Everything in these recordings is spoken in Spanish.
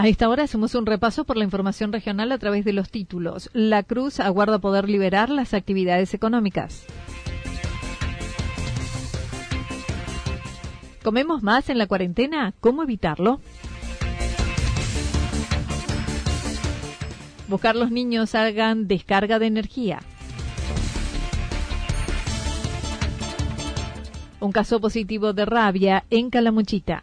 A esta hora hacemos un repaso por la información regional a través de los títulos. La Cruz aguarda poder liberar las actividades económicas. ¿Comemos más en la cuarentena? ¿Cómo evitarlo? Buscar los niños hagan descarga de energía. Un caso positivo de rabia en Calamuchita.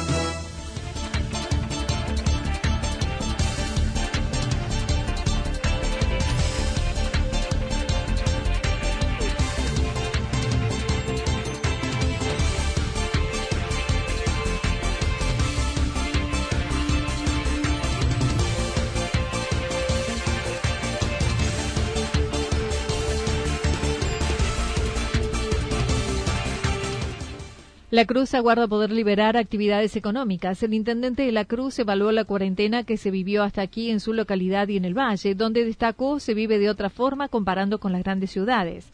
La Cruz aguarda poder liberar actividades económicas. El intendente de La Cruz evaluó la cuarentena que se vivió hasta aquí en su localidad y en el Valle, donde destacó se vive de otra forma comparando con las grandes ciudades.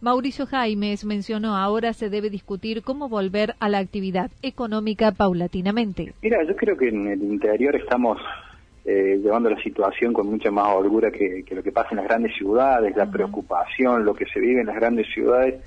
Mauricio Jaimes mencionó ahora se debe discutir cómo volver a la actividad económica paulatinamente. Mira, yo creo que en el interior estamos eh, llevando la situación con mucha más holgura que, lo que pasa en las grandes ciudades, la preocupación, lo que se vive en las grandes ciudades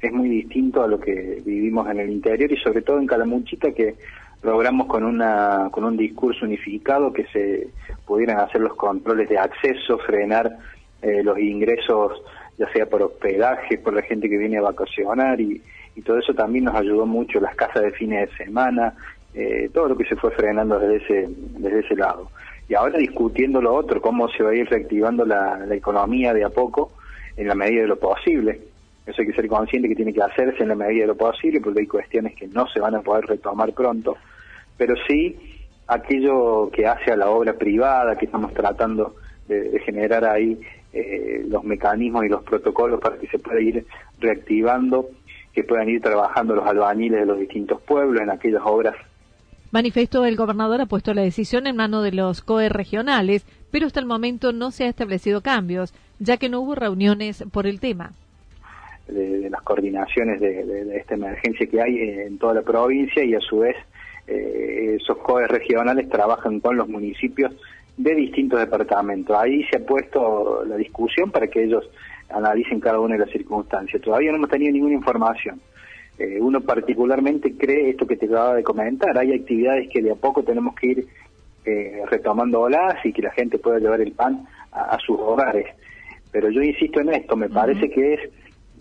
es muy distinto a lo que vivimos en el interior y sobre todo en Calamuchita que logramos con una con un discurso unificado que se pudieran hacer los controles de acceso, frenar eh, los ingresos ya sea por hospedaje, por la gente que viene a vacacionar y, y todo eso también nos ayudó mucho, las casas de fines de semana, eh, todo lo que se fue frenando desde ese, desde ese lado. Y ahora discutiendo lo otro, cómo se va a ir reactivando la, la economía de a poco en la medida de lo posible. Eso hay que ser consciente que tiene que hacerse en la medida de lo posible, porque hay cuestiones que no se van a poder retomar pronto. Pero sí, aquello que hace a la obra privada, que estamos tratando de, generar ahí eh, los mecanismos y los protocolos para que se pueda ir reactivando, que puedan ir trabajando los albañiles de los distintos pueblos en aquellas obras. Manifestó el gobernador ha puesto la decisión en mano de los COE regionales, pero hasta el momento no se ha establecido cambios, ya que no hubo reuniones por el tema de, las coordinaciones de, esta emergencia que hay en toda la provincia y a su vez eh, esos COEs regionales trabajan con los municipios de distintos departamentos. Ahí se ha puesto la discusión para que ellos analicen cada una de las circunstancias. Todavía no hemos tenido ninguna información. Eh, uno particularmente cree esto que te acababa de comentar. Hay actividades que de a poco tenemos que ir eh, retomándolas y que la gente pueda llevar el pan a, sus hogares. Pero yo insisto en esto, me parece que es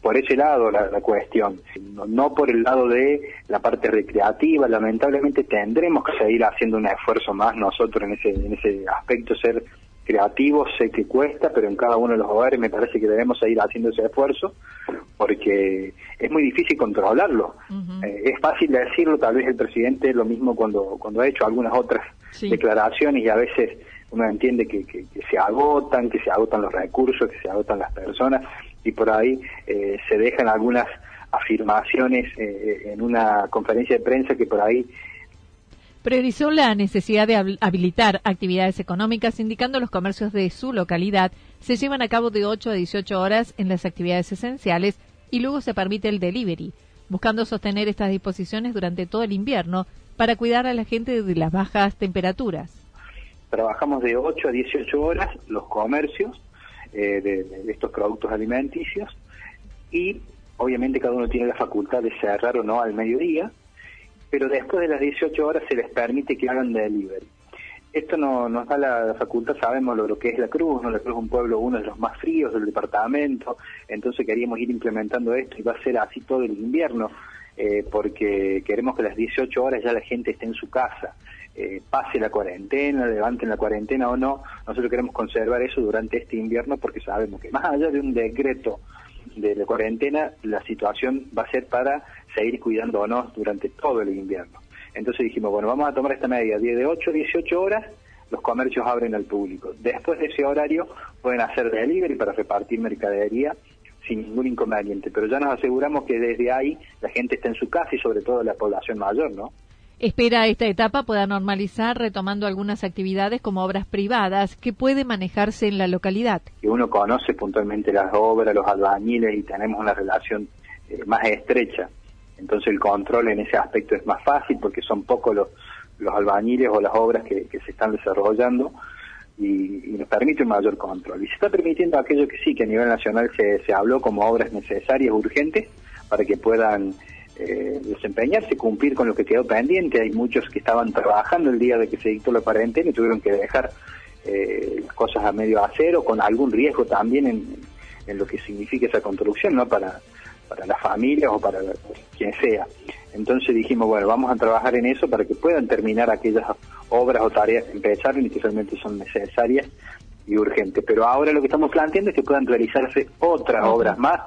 por ese lado la, cuestión, no, por el lado de la parte recreativa. Lamentablemente tendremos que seguir haciendo un esfuerzo más nosotros en ese, en ese aspecto, ser creativo, sé que cuesta, pero en cada uno de los hogares me parece que debemos seguir haciendo ese esfuerzo porque es muy difícil controlarlo. Eh, es fácil decirlo, tal vez el presidente lo mismo cuando, cuando ha hecho algunas otras declaraciones y a veces uno entiende que, que, se agotan, que se agotan los recursos, que se agotan las personas y por ahí eh, se dejan algunas afirmaciones eh, en una conferencia de prensa que por ahí priorizó la necesidad de habilitar actividades económicas, indicando los comercios de su localidad se llevan a cabo de 8 a 18 horas en las actividades esenciales y luego se permite el delivery, buscando sostener estas disposiciones durante todo el invierno para cuidar a la gente de las bajas temperaturas. Trabajamos de 8 a 18 horas los comercios eh, de estos productos alimenticios y obviamente cada uno tiene la facultad de cerrar o no al mediodía pero después de las 18 horas se les permite que hagan delivery. Esto no, nos da la, facultad, sabemos lo, que es la Cruz, ¿no? la Cruz es un pueblo uno de los más fríos del departamento, entonces queríamos ir implementando esto y va a ser así todo el invierno, eh, porque queremos que a las 18 horas ya la gente esté en su casa. Eh, pase la cuarentena, levanten la cuarentena o no, nosotros queremos conservar eso durante este invierno porque sabemos que más allá de un decreto de la cuarentena, la situación va a ser para seguir cuidándonos durante todo el invierno. Entonces dijimos, bueno, vamos a tomar esta medida, de 8 a 18 horas los comercios abren al público. Después de ese horario pueden hacer delivery para repartir mercadería sin ningún inconveniente, pero ya nos aseguramos que desde ahí la gente está en su casa y sobre todo la población mayor, ¿no? Espera esta etapa pueda normalizar retomando algunas actividades como obras privadas que puede manejarse en la localidad. Que uno conoce puntualmente las obras, los albañiles y tenemos una relación eh, más estrecha. Entonces el control en ese aspecto es más fácil porque son pocos los, los albañiles o las obras que, se están desarrollando y, nos permite un mayor control. Y se está permitiendo aquello que sí, que a nivel nacional se, se habló como obras necesarias, urgentes, para que puedan eh, desempeñarse, cumplir con lo que quedó pendiente. Hay muchos que estaban trabajando el día de que se dictó la cuarentena y tuvieron que dejar eh, las cosas a medio acero, con algún riesgo también en, en lo que significa esa construcción, ¿no? Para, para las familias o para quien sea. Entonces dijimos, bueno, vamos a trabajar en eso para que puedan terminar aquellas obras o tareas que empezaron y que realmente son necesarias y urgentes. Pero ahora lo que estamos planteando es que puedan realizarse otras obras más,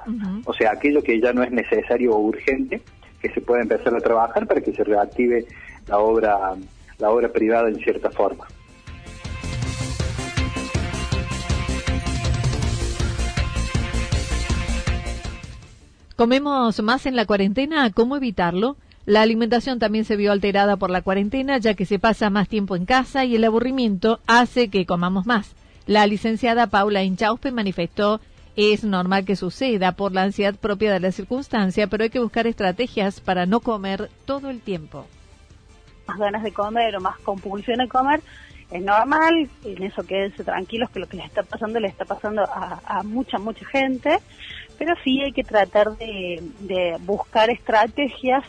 o sea, aquello que ya no es necesario o urgente, que se pueda empezar a trabajar para que se reactive la obra, la obra privada en cierta forma. ¿Comemos más en la cuarentena? ¿Cómo evitarlo? La alimentación también se vio alterada por la cuarentena, ya que se pasa más tiempo en casa y el aburrimiento hace que comamos más. La licenciada Paula Inchauspe manifestó es normal que suceda por la ansiedad propia de la circunstancia, pero hay que buscar estrategias para no comer todo el tiempo. Más ganas de comer o más compulsión de comer es normal, en eso quédense tranquilos que lo que les está pasando le está pasando a, a mucha, mucha gente pero sí hay que tratar de, buscar estrategias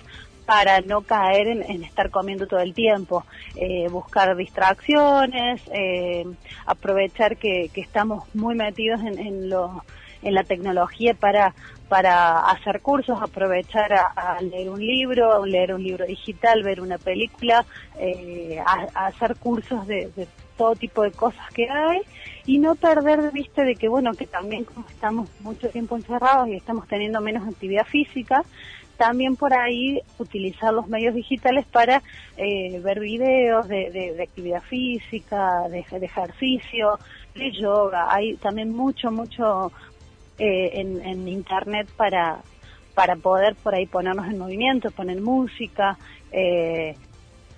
para no caer en, estar comiendo todo el tiempo, eh, buscar distracciones, eh, aprovechar que, estamos muy metidos en, la tecnología para, para hacer cursos, aprovechar a, leer un libro, leer un libro digital, ver una película, eh, hacer cursos de, de todo tipo de cosas que hay y no perder de vista de que, bueno, que también como estamos mucho tiempo encerrados y estamos teniendo menos actividad física, también por ahí utilizar los medios digitales para eh, ver videos de, de, actividad física, de, ejercicio, de yoga. Hay también mucho, mucho eh, en, en internet para, para poder por ahí ponernos en movimiento, poner música, eh,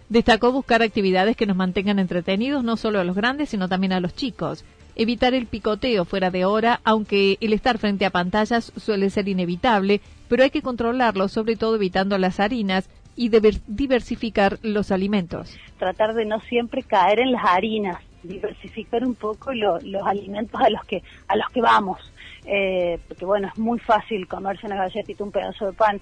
Destacó buscar actividades que nos mantengan entretenidos no solo a los grandes, sino también a los chicos. Evitar el picoteo fuera de hora, aunque el estar frente a pantallas suele ser inevitable, pero hay que controlarlo, sobre todo evitando las harinas y diversificar los alimentos. Tratar de no siempre caer en las harinas, diversificar un poco los alimentos a los que a los que vamos, eh, porque bueno es muy fácil comerse una galletita, un pedazo de pan,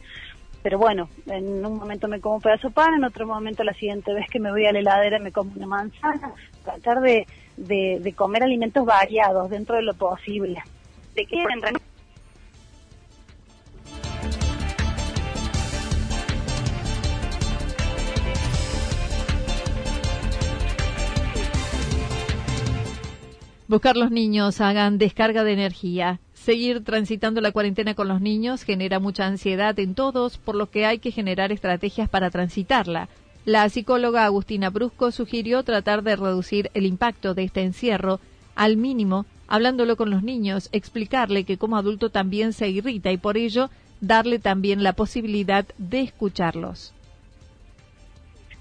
pero bueno, en un momento me como un pedazo de pan, en otro momento la siguiente vez que me voy a la heladera me como una manzana, tratar de, de, comer alimentos variados dentro de lo posible. ¿De qué Buscar los niños hagan descarga de energía. Seguir transitando la cuarentena con los niños genera mucha ansiedad en todos, por lo que hay que generar estrategias para transitarla. La psicóloga Agustina Brusco sugirió tratar de reducir el impacto de este encierro al mínimo, hablándolo con los niños, explicarle que como adulto también se irrita y por ello darle también la posibilidad de escucharlos.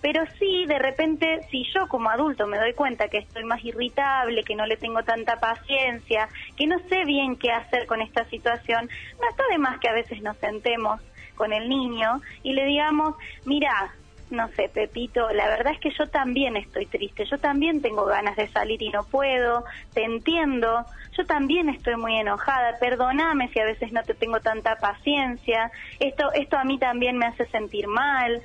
Pero sí, de repente, si yo como adulto me doy cuenta que estoy más irritable, que no le tengo tanta paciencia, que no sé bien qué hacer con esta situación, no está de más que a veces nos sentemos con el niño y le digamos, mira, no sé, Pepito, la verdad es que yo también estoy triste, yo también tengo ganas de salir y no puedo, te entiendo, yo también estoy muy enojada, perdóname si a veces no te tengo tanta paciencia, esto, esto a mí también me hace sentir mal.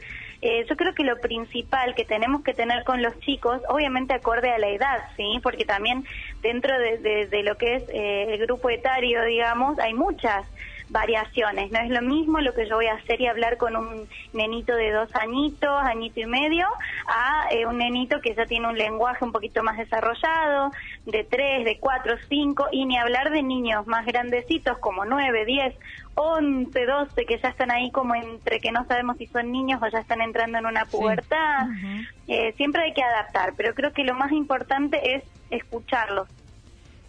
Eh, yo creo que lo principal que tenemos que tener con los chicos, obviamente acorde a la edad, ¿sí? Porque también dentro de, lo que es eh, el grupo etario, digamos, hay muchas variaciones. No es lo mismo lo que yo voy a hacer y hablar con un nenito de dos añitos, añito y medio, a eh, un nenito que ya tiene un lenguaje un poquito más desarrollado, de tres, de cuatro, cinco, y ni hablar de niños más grandecitos como nueve, diez, once, doce, que ya están ahí como entre que no sabemos si son niños o ya están entrando en una pubertad. Eh, siempre hay que adaptar, pero creo que lo más importante es escucharlos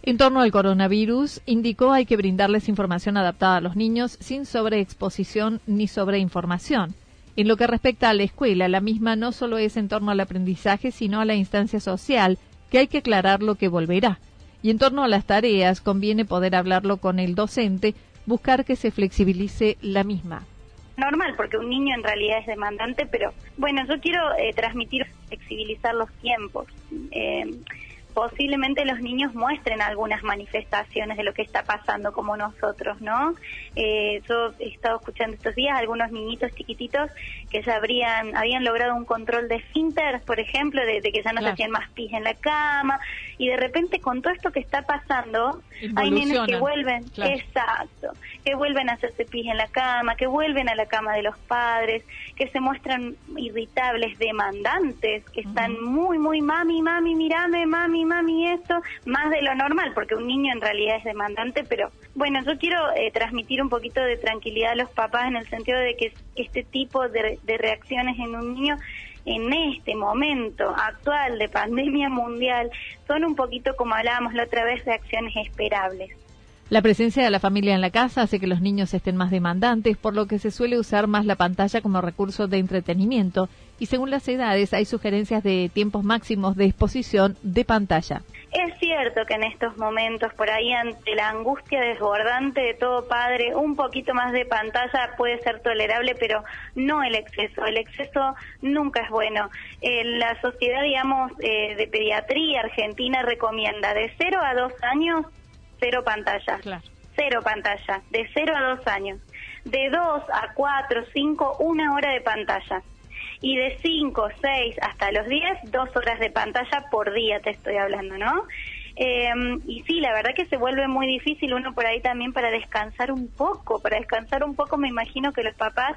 en torno al coronavirus, indicó hay que brindarles información adaptada a los niños sin sobreexposición ni sobreinformación. En lo que respecta a la escuela, la misma no solo es en torno al aprendizaje, sino a la instancia social, que hay que aclarar lo que volverá. Y en torno a las tareas, conviene poder hablarlo con el docente, buscar que se flexibilice la misma normal, porque un niño en realidad es demandante, pero bueno, yo quiero eh, transmitir, flexibilizar los tiempos. Eh, posiblemente los niños muestren algunas manifestaciones de lo que está pasando como nosotros, ¿no? Eh, yo he estado escuchando estos días algunos niñitos chiquititos que ya habrían, habían logrado un control de esfínter, por ejemplo, de, que ya no se hacían más pis en la cama, y de repente con todo esto que está pasando, hay niños que vuelven, exacto, que vuelven a hacerse pis en la cama, que vuelven a la cama de los padres, que se muestran irritables, demandantes, que están muy, muy, mami, mami, mirame, mami, mami, esto, más de lo normal, porque un niño en realidad es demandante, pero bueno, yo quiero eh, transmitir un poquito de tranquilidad a los papás en el sentido de que este tipo de, de reacciones en un niño en este momento actual de pandemia mundial son un poquito, como hablábamos la otra vez, reacciones esperables. La presencia de la familia en la casa hace que los niños estén más demandantes, por lo que se suele usar más la pantalla como recurso de entretenimiento y según las edades hay sugerencias de tiempos máximos de exposición de pantalla. Es cierto que en estos momentos, por ahí ante la angustia desbordante de todo padre, un poquito más de pantalla puede ser tolerable, pero no el exceso. El exceso nunca es bueno. Eh, la sociedad, digamos, eh, de pediatría argentina recomienda de 0 a 2 años cero pantalla. Cero pantalla, de cero a dos años. De dos a cuatro, cinco, una hora de pantalla. Y de cinco, seis hasta los diez, dos horas de pantalla por día, te estoy hablando, ¿no? Em, y sí, la verdad que se vuelve muy difícil uno por ahí también para descansar un poco, para descansar un poco me imagino que los papás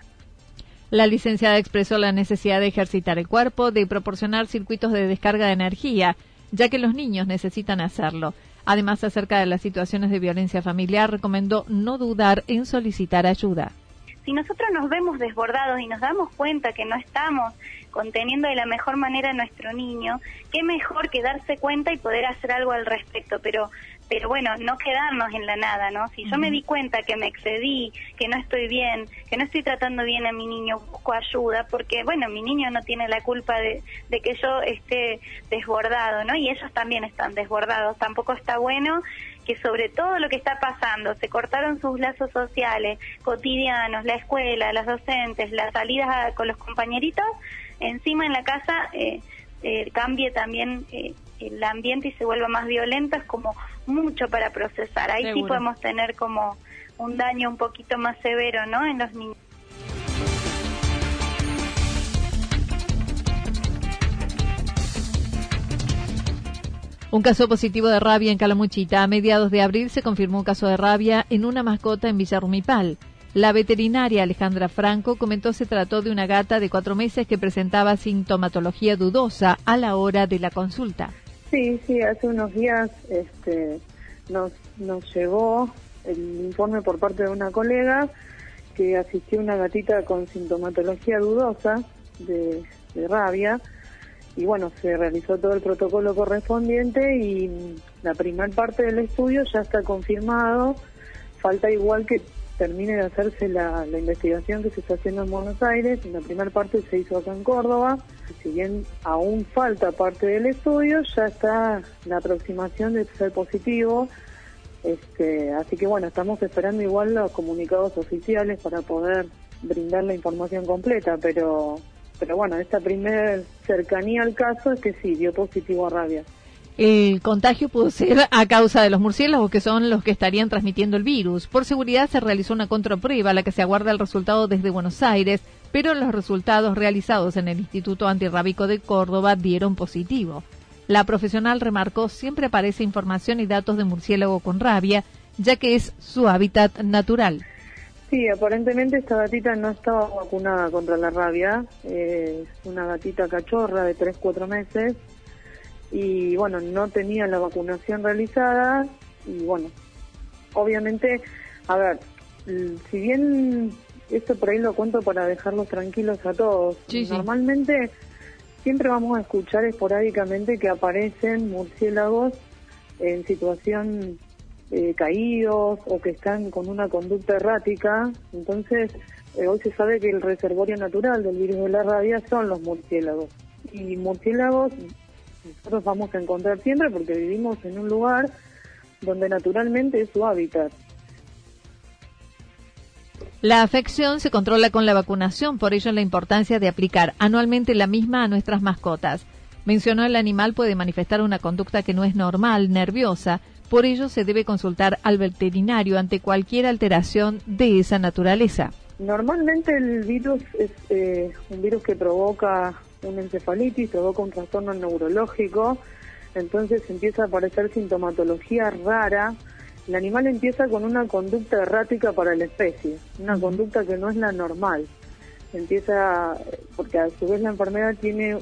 la licenciada expresó la necesidad de ejercitar el cuerpo, de proporcionar circuitos de descarga de energía, ya que los niños necesitan hacerlo. Además, acerca de las situaciones de violencia familiar, recomendó no dudar en solicitar ayuda. Si nosotros nos vemos desbordados y nos damos cuenta que no estamos conteniendo de la mejor manera a nuestro niño, qué mejor que darse cuenta y poder hacer algo al respecto. Pero pero bueno, no quedarnos en la nada, ¿no? Si yo me di cuenta que me excedí, que no estoy bien, que no estoy tratando bien a mi niño, busco ayuda, porque bueno, mi niño no tiene la culpa de, que yo esté desbordado, ¿no? Y ellos también están desbordados. Tampoco está bueno que sobre todo lo que está pasando, se cortaron sus lazos sociales, cotidianos, la escuela, las docentes, las salidas con los compañeritos, encima en la casa eh, eh, cambie también eh, el ambiente y se vuelva más violento, es como mucho para procesar. Ahí sí podemos tener como un daño un poquito más severo, ¿no? En los niños. Un caso positivo de rabia en Calamuchita. A mediados de abril se confirmó un caso de rabia en una mascota en Villarrumipal. La veterinaria Alejandra Franco comentó se trató de una gata de cuatro meses que presentaba sintomatología dudosa a la hora de la consulta. Sí, sí, hace unos días este, nos, nos llegó el informe por parte de una colega que asistió una gatita con sintomatología dudosa de, rabia. Y bueno, se realizó todo el protocolo correspondiente y la primera parte del estudio ya está confirmado, falta igual que termine de hacerse la, investigación que se está haciendo en Buenos Aires, en la primera parte se hizo acá en Córdoba, si bien aún falta parte del estudio, ya está la aproximación de ser positivo, este, así que bueno, estamos esperando igual los comunicados oficiales para poder brindar la información completa, pero pero bueno, esta primera cercanía al caso es que sí, dio positivo a rabia. El contagio pudo ser a causa de los murciélagos, que son los que estarían transmitiendo el virus. Por seguridad se realizó una contraprueba, la que se aguarda el resultado desde Buenos Aires, pero los resultados realizados en el Instituto Antirrábico de Córdoba dieron positivo. La profesional remarcó siempre aparece información y datos de murciélago con rabia, ya que es su hábitat natural. Sí, aparentemente esta gatita no estaba vacunada contra la rabia, es una gatita cachorra de 3-4 meses y bueno, no tenía la vacunación realizada y bueno, obviamente, a ver, si bien esto por ahí lo cuento para dejarlos tranquilos a todos, normalmente siempre vamos a escuchar esporádicamente que aparecen murciélagos en situación eh, caídos o que están con una conducta errática. Entonces, eh, hoy se sabe que el reservorio natural del virus de la rabia son los murciélagos. Y murciélagos nosotros vamos a encontrar siempre porque vivimos en un lugar donde naturalmente es su hábitat. La afección se controla con la vacunación, por ello la importancia de aplicar anualmente la misma a nuestras mascotas. Mencionó el animal puede manifestar una conducta que no es normal, nerviosa, por ello se debe consultar al veterinario ante cualquier alteración de esa naturaleza. Normalmente el virus es eh, un virus que provoca una encefalitis, provoca un trastorno neurológico, entonces empieza a aparecer sintomatología rara. El animal empieza con una conducta errática para la especie, una conducta que no es la normal. Empieza, porque a su vez la enfermedad tiene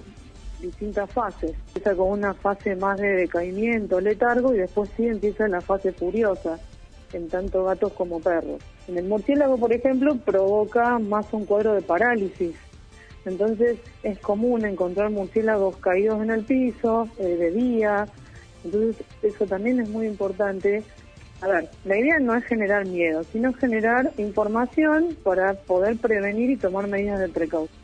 distintas fases. Empieza con una fase más de decaimiento, letargo, y después sí empieza la fase furiosa, en tanto gatos como perros. En el murciélago, por ejemplo, provoca más un cuadro de parálisis. Entonces es común encontrar murciélagos caídos en el piso, eh, de día. Entonces eso también es muy importante. A ver, la idea no es generar miedo, sino generar información para poder prevenir y tomar medidas de precaución.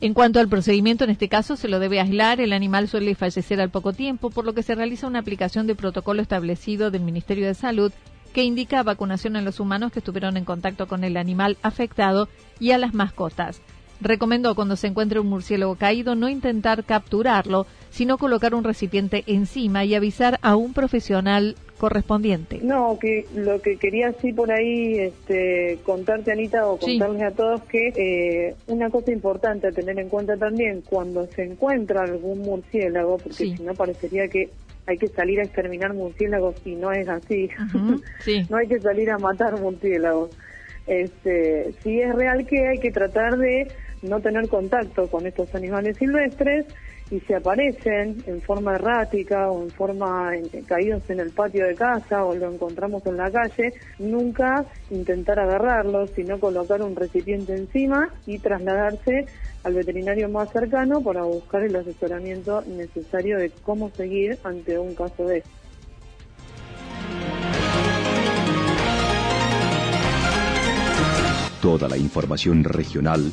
En cuanto al procedimiento, en este caso se lo debe aislar, el animal suele fallecer al poco tiempo, por lo que se realiza una aplicación de protocolo establecido del Ministerio de Salud que indica vacunación a los humanos que estuvieron en contacto con el animal afectado y a las mascotas. Recomendó cuando se encuentre un murciélago caído no intentar capturarlo, sino colocar un recipiente encima y avisar a un profesional correspondiente. No, que lo que quería así por ahí este, contarte, Anita, o contarles a todos que eh, una cosa importante a tener en cuenta también, cuando se encuentra algún murciélago, porque si no parecería que hay que salir a exterminar murciélagos y no es así, no hay que salir a matar murciélagos. Este, sí es real que hay que tratar de no tener contacto con estos animales silvestres y si aparecen en forma errática o en forma caídos en el patio de casa o lo encontramos en la calle, nunca intentar agarrarlos, sino colocar un recipiente encima y trasladarse al veterinario más cercano para buscar el asesoramiento necesario de cómo seguir ante un caso de esto. Toda la información regional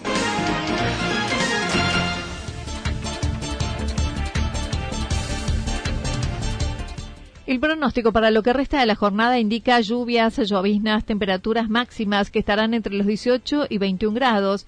El pronóstico para lo que resta de la jornada indica lluvias, lloviznas, temperaturas máximas que estarán entre los 18 y 21 grados,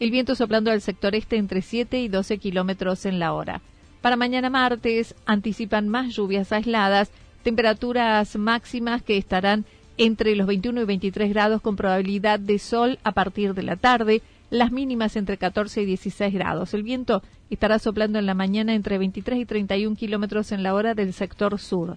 el viento soplando al sector este entre 7 y 12 kilómetros en la hora. Para mañana martes anticipan más lluvias aisladas, temperaturas máximas que estarán entre los 21 y 23 grados con probabilidad de sol a partir de la tarde, las mínimas entre 14 y 16 grados. El viento estará soplando en la mañana entre 23 y 31 kilómetros en la hora del sector sur.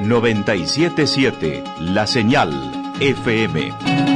977 La Señal FM.